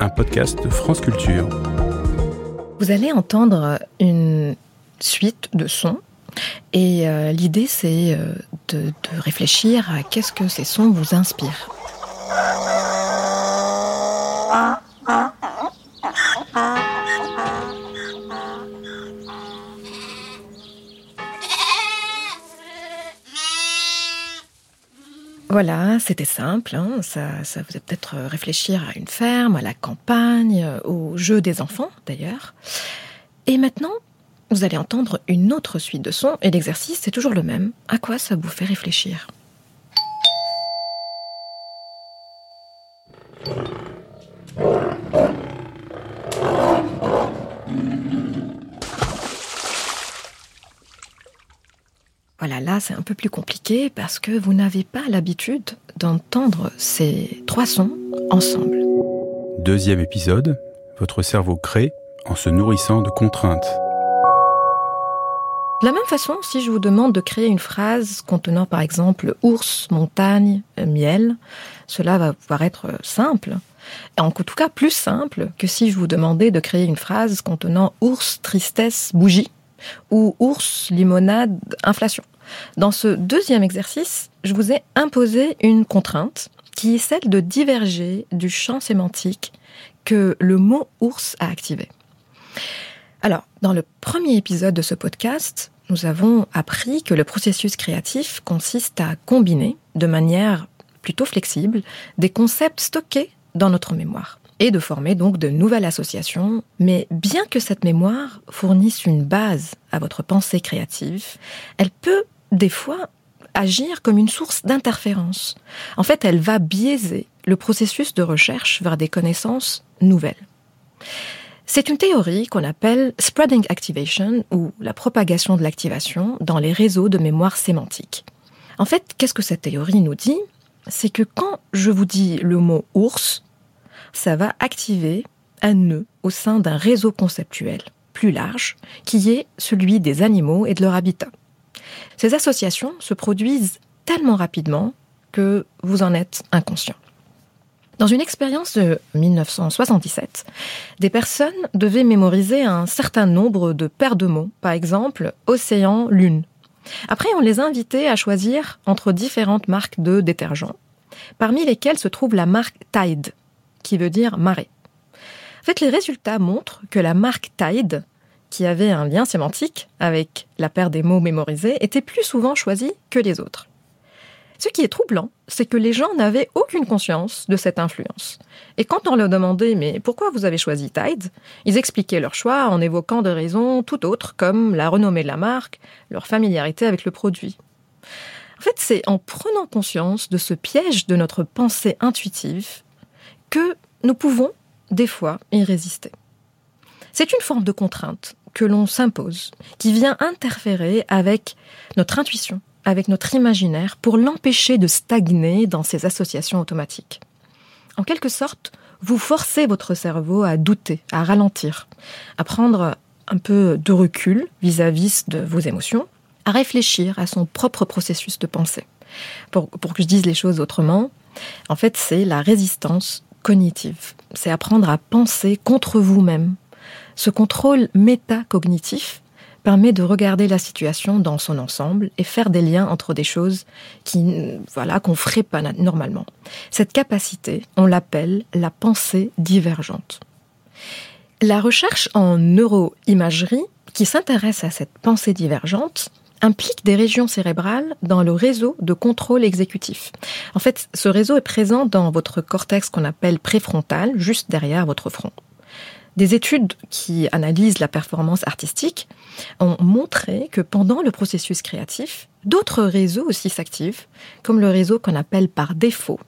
un podcast de France Culture. Vous allez entendre une suite de sons et euh, l'idée c'est euh, de, de réfléchir à qu'est-ce que ces sons vous inspirent. Voilà, c'était simple. Hein. Ça, ça vous a peut-être réfléchir à une ferme, à la campagne, au jeu des enfants d'ailleurs. Et maintenant, vous allez entendre une autre suite de sons et l'exercice c'est toujours le même. À quoi ça vous fait réfléchir Voilà, là c'est un peu plus compliqué parce que vous n'avez pas l'habitude d'entendre ces trois sons ensemble. Deuxième épisode, votre cerveau crée en se nourrissant de contraintes. De la même façon, si je vous demande de créer une phrase contenant par exemple ours, montagne, miel, cela va paraître simple. Et en tout cas plus simple que si je vous demandais de créer une phrase contenant ours, tristesse, bougie ou ours, limonade, inflation. Dans ce deuxième exercice, je vous ai imposé une contrainte qui est celle de diverger du champ sémantique que le mot ours a activé. Alors, dans le premier épisode de ce podcast, nous avons appris que le processus créatif consiste à combiner de manière plutôt flexible des concepts stockés dans notre mémoire et de former donc de nouvelles associations. Mais bien que cette mémoire fournisse une base à votre pensée créative, elle peut des fois agir comme une source d'interférence. En fait, elle va biaiser le processus de recherche vers des connaissances nouvelles. C'est une théorie qu'on appelle spreading activation ou la propagation de l'activation dans les réseaux de mémoire sémantique. En fait, qu'est-ce que cette théorie nous dit? C'est que quand je vous dis le mot ours, ça va activer un nœud au sein d'un réseau conceptuel plus large qui est celui des animaux et de leur habitat. Ces associations se produisent tellement rapidement que vous en êtes inconscient. Dans une expérience de 1977, des personnes devaient mémoriser un certain nombre de paires de mots, par exemple océan, lune. Après, on les invitait à choisir entre différentes marques de détergents, parmi lesquelles se trouve la marque Tide, qui veut dire marée. En fait, les résultats montrent que la marque Tide, qui avait un lien sémantique avec la paire des mots mémorisés, était plus souvent choisie que les autres. Ce qui est troublant, c'est que les gens n'avaient aucune conscience de cette influence. Et quand on leur demandait mais pourquoi vous avez choisi Tide, ils expliquaient leur choix en évoquant des raisons tout autres comme la renommée de la marque, leur familiarité avec le produit. En fait, c'est en prenant conscience de ce piège de notre pensée intuitive que nous pouvons, des fois, y résister. C'est une forme de contrainte que l'on s'impose, qui vient interférer avec notre intuition, avec notre imaginaire pour l'empêcher de stagner dans ces associations automatiques. En quelque sorte, vous forcez votre cerveau à douter, à ralentir, à prendre un peu de recul vis-à-vis de vos émotions, à réfléchir à son propre processus de pensée. Pour, pour que je dise les choses autrement, en fait, c'est la résistance cognitive. C'est apprendre à penser contre vous-même. Ce contrôle métacognitif permet de regarder la situation dans son ensemble et faire des liens entre des choses qui, voilà, qu'on ferait pas normalement. Cette capacité, on l'appelle la pensée divergente. La recherche en neuroimagerie qui s'intéresse à cette pensée divergente implique des régions cérébrales dans le réseau de contrôle exécutif. En fait, ce réseau est présent dans votre cortex qu'on appelle préfrontal, juste derrière votre front. Des études qui analysent la performance artistique ont montré que pendant le processus créatif, d'autres réseaux aussi s'activent, comme le réseau qu'on appelle par défaut.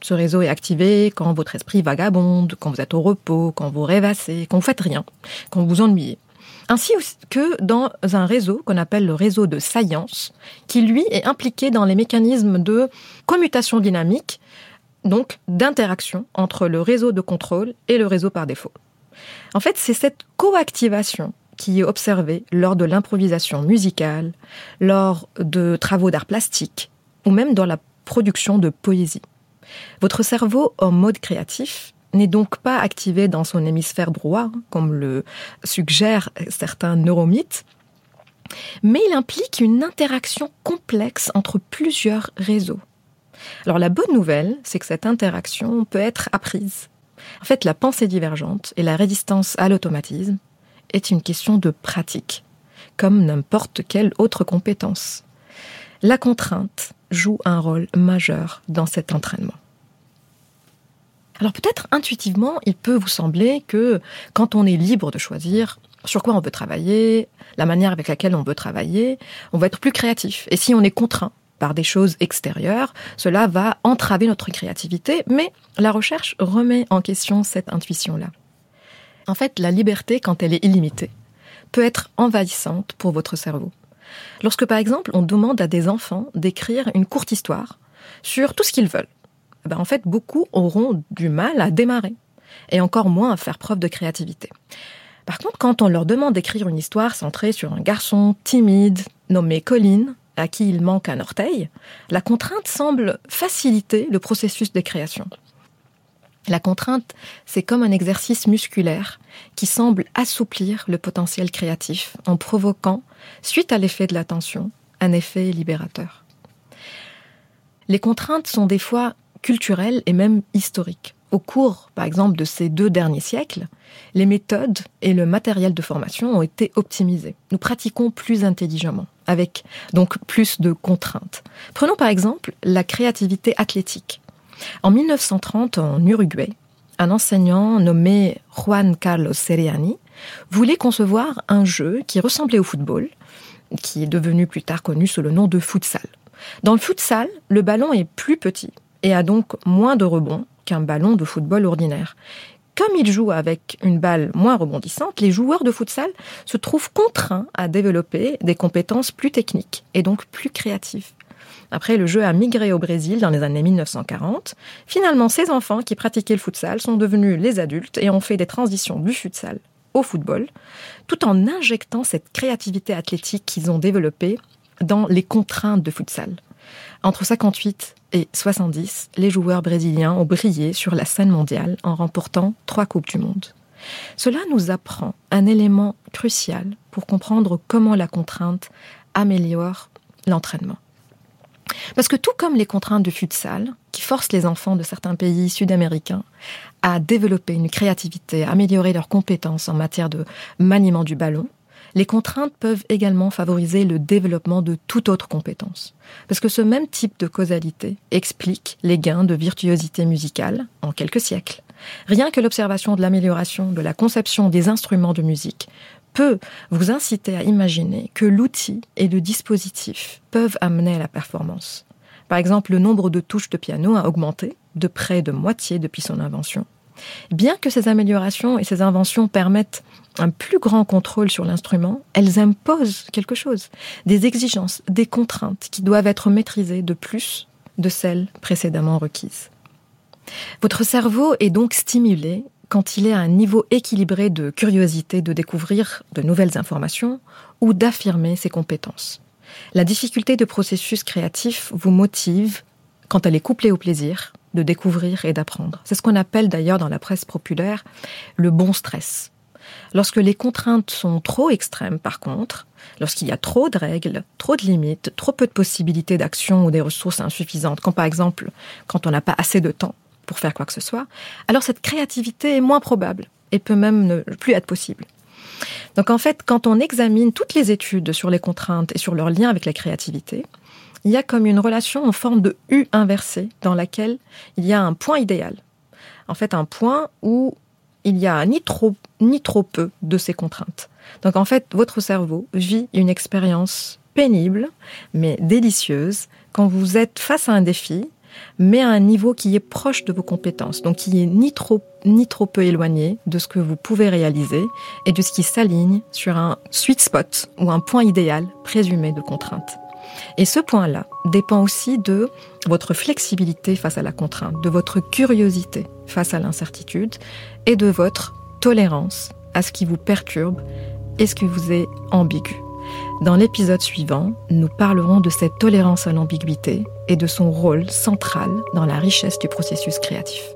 Ce réseau est activé quand votre esprit vagabonde, quand vous êtes au repos, quand vous rêvassez, quand vous faites rien, quand vous vous ennuyez. Ainsi que dans un réseau qu'on appelle le réseau de science, qui lui est impliqué dans les mécanismes de commutation dynamique, donc d'interaction entre le réseau de contrôle et le réseau par défaut. En fait, c'est cette coactivation qui est observée lors de l'improvisation musicale, lors de travaux d'art plastique ou même dans la production de poésie. Votre cerveau en mode créatif n'est donc pas activé dans son hémisphère droit, comme le suggèrent certains neuromythes, mais il implique une interaction complexe entre plusieurs réseaux. Alors la bonne nouvelle, c'est que cette interaction peut être apprise. En fait, la pensée divergente et la résistance à l'automatisme est une question de pratique, comme n'importe quelle autre compétence. La contrainte joue un rôle majeur dans cet entraînement. Alors peut-être intuitivement, il peut vous sembler que quand on est libre de choisir sur quoi on veut travailler, la manière avec laquelle on veut travailler, on va être plus créatif. Et si on est contraint par des choses extérieures, cela va entraver notre créativité, mais la recherche remet en question cette intuition-là. En fait, la liberté, quand elle est illimitée, peut être envahissante pour votre cerveau. Lorsque, par exemple, on demande à des enfants d'écrire une courte histoire sur tout ce qu'ils veulent, eh ben, en fait, beaucoup auront du mal à démarrer et encore moins à faire preuve de créativité. Par contre, quand on leur demande d'écrire une histoire centrée sur un garçon timide nommé Colin, à qui il manque un orteil, la contrainte semble faciliter le processus de création. La contrainte, c'est comme un exercice musculaire qui semble assouplir le potentiel créatif en provoquant, suite à l'effet de l'attention, un effet libérateur. Les contraintes sont des fois culturelles et même historiques. Au cours, par exemple, de ces deux derniers siècles, les méthodes et le matériel de formation ont été optimisés. Nous pratiquons plus intelligemment, avec donc plus de contraintes. Prenons par exemple la créativité athlétique. En 1930, en Uruguay, un enseignant nommé Juan Carlos Seriani voulait concevoir un jeu qui ressemblait au football, qui est devenu plus tard connu sous le nom de futsal. Dans le futsal, le ballon est plus petit et a donc moins de rebonds qu'un ballon de football ordinaire. Comme il joue avec une balle moins rebondissante, les joueurs de futsal se trouvent contraints à développer des compétences plus techniques et donc plus créatives. Après, le jeu a migré au Brésil dans les années 1940. Finalement, ces enfants qui pratiquaient le futsal sont devenus les adultes et ont fait des transitions du futsal au football, tout en injectant cette créativité athlétique qu'ils ont développée dans les contraintes de futsal. Entre 58 et 70, les joueurs brésiliens ont brillé sur la scène mondiale en remportant trois Coupes du Monde. Cela nous apprend un élément crucial pour comprendre comment la contrainte améliore l'entraînement. Parce que tout comme les contraintes de futsal, qui forcent les enfants de certains pays sud-américains à développer une créativité, à améliorer leurs compétences en matière de maniement du ballon, les contraintes peuvent également favoriser le développement de toute autre compétence. Parce que ce même type de causalité explique les gains de virtuosité musicale en quelques siècles. Rien que l'observation de l'amélioration de la conception des instruments de musique peut vous inciter à imaginer que l'outil et le dispositif peuvent amener à la performance. Par exemple, le nombre de touches de piano a augmenté de près de moitié depuis son invention. Bien que ces améliorations et ces inventions permettent un plus grand contrôle sur l'instrument, elles imposent quelque chose, des exigences, des contraintes qui doivent être maîtrisées de plus de celles précédemment requises. Votre cerveau est donc stimulé quand il est à un niveau équilibré de curiosité de découvrir de nouvelles informations ou d'affirmer ses compétences. La difficulté de processus créatif vous motive quand elle est couplée au plaisir de découvrir et d'apprendre. C'est ce qu'on appelle d'ailleurs dans la presse populaire le bon stress. Lorsque les contraintes sont trop extrêmes, par contre, lorsqu'il y a trop de règles, trop de limites, trop peu de possibilités d'action ou des ressources insuffisantes, comme par exemple quand on n'a pas assez de temps pour faire quoi que ce soit, alors cette créativité est moins probable et peut même ne plus être possible. Donc en fait, quand on examine toutes les études sur les contraintes et sur leur lien avec la créativité, il y a comme une relation en forme de U inversée dans laquelle il y a un point idéal. En fait, un point où il y a ni trop ni trop peu de ces contraintes. Donc en fait, votre cerveau vit une expérience pénible mais délicieuse quand vous êtes face à un défi mais à un niveau qui est proche de vos compétences, donc qui est ni trop ni trop peu éloigné de ce que vous pouvez réaliser et de ce qui s'aligne sur un sweet spot ou un point idéal présumé de contrainte. Et ce point-là dépend aussi de votre flexibilité face à la contrainte, de votre curiosité face à l'incertitude et de votre tolérance à ce qui vous perturbe et ce qui vous est ambigu. Dans l'épisode suivant, nous parlerons de cette tolérance à l'ambiguïté et de son rôle central dans la richesse du processus créatif.